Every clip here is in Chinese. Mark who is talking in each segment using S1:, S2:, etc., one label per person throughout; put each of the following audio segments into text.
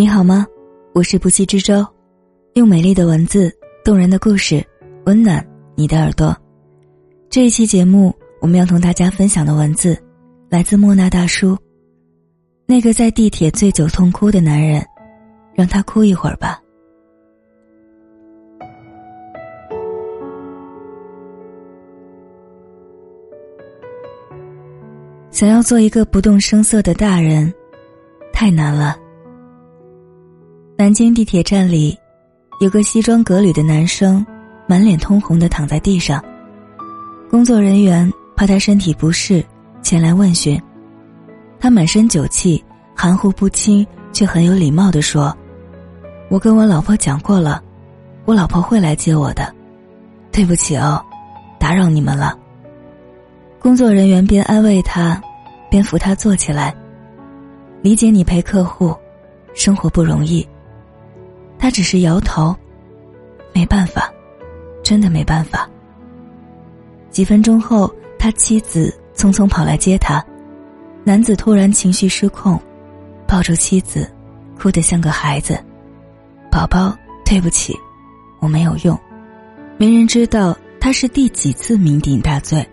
S1: 你好吗？我是不息之舟，用美丽的文字、动人的故事，温暖你的耳朵。这一期节目，我们要同大家分享的文字，来自莫那大叔。那个在地铁醉酒痛哭的男人，让他哭一会儿吧。想要做一个不动声色的大人，太难了。南京地铁站里，有个西装革履的男生，满脸通红的躺在地上。工作人员怕他身体不适，前来问询。他满身酒气，含糊不清，却很有礼貌的说：“我跟我老婆讲过了，我老婆会来接我的。对不起哦，打扰你们了。”工作人员边安慰他，边扶他坐起来。理解你陪客户，生活不容易。他只是摇头，没办法，真的没办法。几分钟后，他妻子匆匆跑来接他，男子突然情绪失控，抱住妻子，哭得像个孩子。宝宝，对不起，我没有用。没人知道他是第几次酩酊大醉，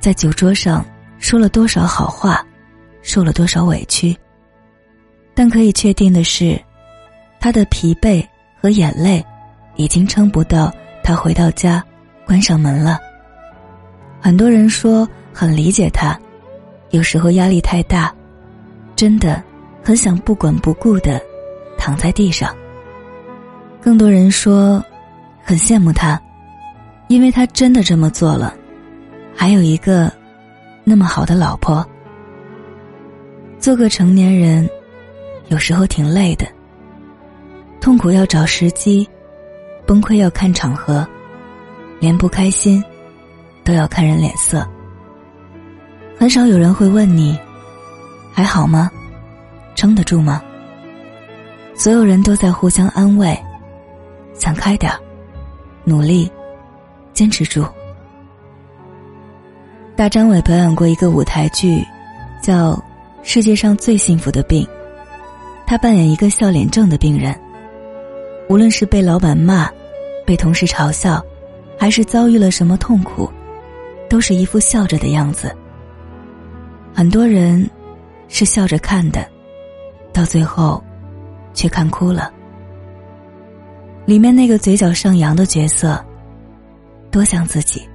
S1: 在酒桌上说了多少好话，受了多少委屈。但可以确定的是。他的疲惫和眼泪，已经撑不到他回到家，关上门了。很多人说很理解他，有时候压力太大，真的很想不管不顾的躺在地上。更多人说很羡慕他，因为他真的这么做了，还有一个那么好的老婆。做个成年人，有时候挺累的。痛苦要找时机，崩溃要看场合，连不开心都要看人脸色。很少有人会问你还好吗？撑得住吗？所有人都在互相安慰，想开点，努力，坚持住。大张伟表演过一个舞台剧，叫《世界上最幸福的病》，他扮演一个笑脸症的病人。无论是被老板骂，被同事嘲笑，还是遭遇了什么痛苦，都是一副笑着的样子。很多人是笑着看的，到最后却看哭了。里面那个嘴角上扬的角色，多像自己。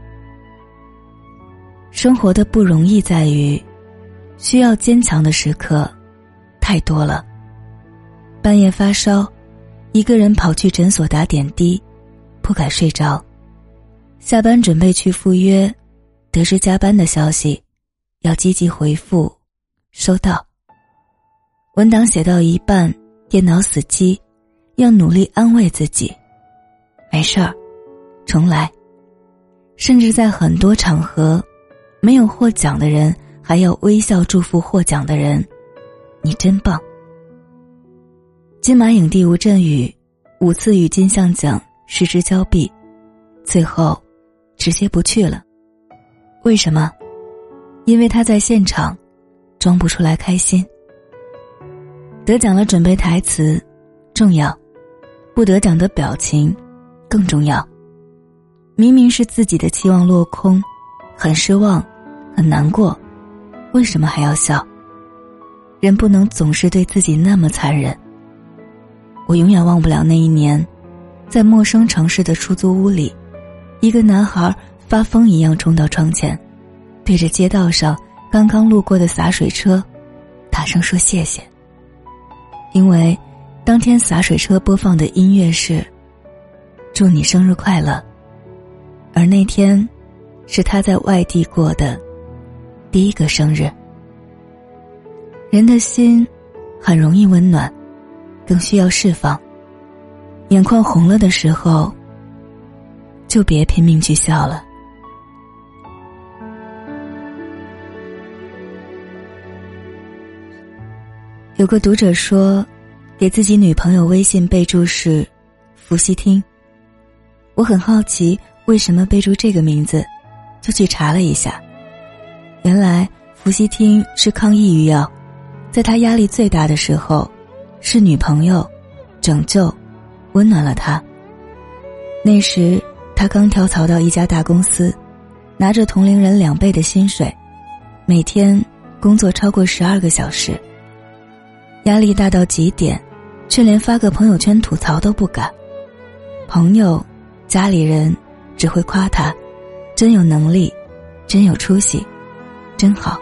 S1: 生活的不容易在于，需要坚强的时刻太多了。半夜发烧。一个人跑去诊所打点滴，不敢睡着。下班准备去赴约，得知加班的消息，要积极回复。收到。文档写到一半，电脑死机，要努力安慰自己，没事儿，重来。甚至在很多场合，没有获奖的人还要微笑祝福获奖的人，你真棒。金马影帝吴镇宇，五次与金像奖失之交臂，最后直接不去了。为什么？因为他在现场装不出来开心。得奖了，准备台词重要；不得奖的表情更重要。明明是自己的期望落空，很失望，很难过，为什么还要笑？人不能总是对自己那么残忍。我永远忘不了那一年，在陌生城市的出租屋里，一个男孩发疯一样冲到窗前，对着街道上刚刚路过的洒水车，大声说谢谢。因为当天洒水车播放的音乐是“祝你生日快乐”，而那天是他在外地过的第一个生日。人的心很容易温暖。更需要释放。眼眶红了的时候，就别拼命去笑了。有个读者说，给自己女朋友微信备注是“伏羲听”。我很好奇为什么备注这个名字，就去查了一下。原来伏羲听是抗抑郁药，在他压力最大的时候。是女朋友，拯救，温暖了他。那时他刚跳槽到一家大公司，拿着同龄人两倍的薪水，每天工作超过十二个小时，压力大到极点，却连发个朋友圈吐槽都不敢。朋友、家里人只会夸他，真有能力，真有出息，真好。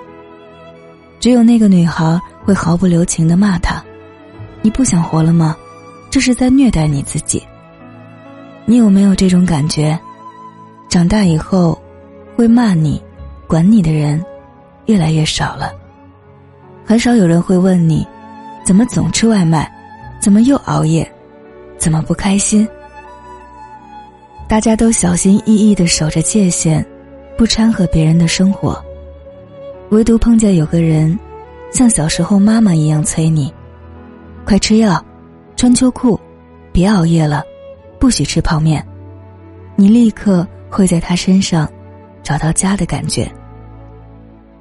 S1: 只有那个女孩会毫不留情的骂他：“你不想活了吗？这是在虐待你自己。”你有没有这种感觉？长大以后，会骂你、管你的人越来越少了。很少有人会问你：怎么总吃外卖？怎么又熬夜？怎么不开心？大家都小心翼翼的守着界限，不掺和别人的生活。唯独碰见有个人，像小时候妈妈一样催你：“快吃药，穿秋裤，别熬夜了，不许吃泡面。”你立刻会在他身上找到家的感觉。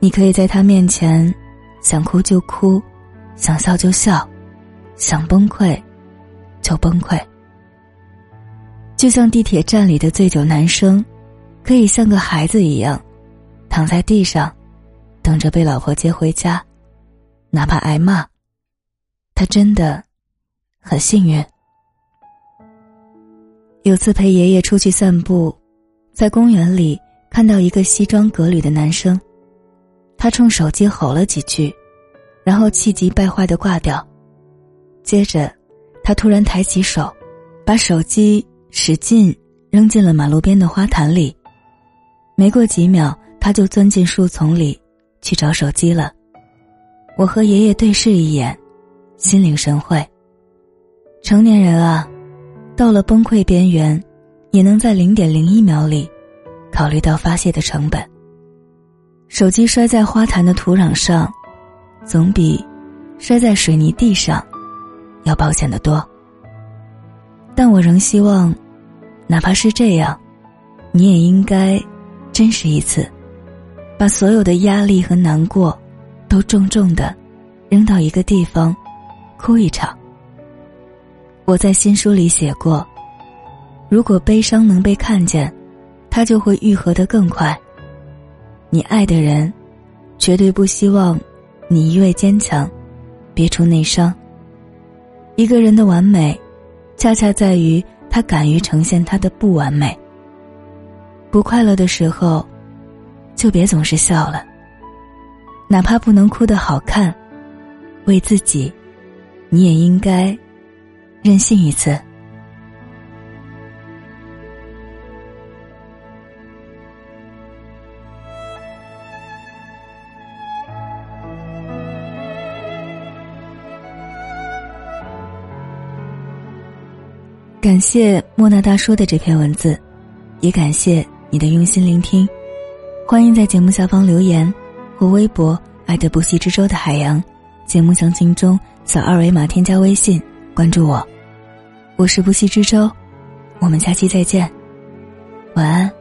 S1: 你可以在他面前想哭就哭，想笑就笑，想崩溃就崩溃。就像地铁站里的醉酒男生，可以像个孩子一样，躺在地上，等着被老婆接回家，哪怕挨骂，他真的很幸运。有次陪爷爷出去散步，在公园里看到一个西装革履的男生，他冲手机吼了几句，然后气急败坏的挂掉，接着，他突然抬起手，把手机。使劲扔进了马路边的花坛里，没过几秒，他就钻进树丛里去找手机了。我和爷爷对视一眼，心领神会。成年人啊，到了崩溃边缘，也能在零点零一秒里考虑到发泄的成本。手机摔在花坛的土壤上，总比摔在水泥地上要保险的多。但我仍希望。哪怕是这样，你也应该真实一次，把所有的压力和难过都重重的扔到一个地方，哭一场。我在新书里写过，如果悲伤能被看见，它就会愈合的更快。你爱的人，绝对不希望你一味坚强，憋出内伤。一个人的完美，恰恰在于。他敢于呈现他的不完美。不快乐的时候，就别总是笑了。哪怕不能哭得好看，为自己，你也应该任性一次。感谢莫娜大叔的这篇文字，也感谢你的用心聆听。欢迎在节目下方留言或微博“爱的不息之舟”的海洋，节目详情中扫二维码添加微信关注我。我是不息之舟，我们下期再见，晚安。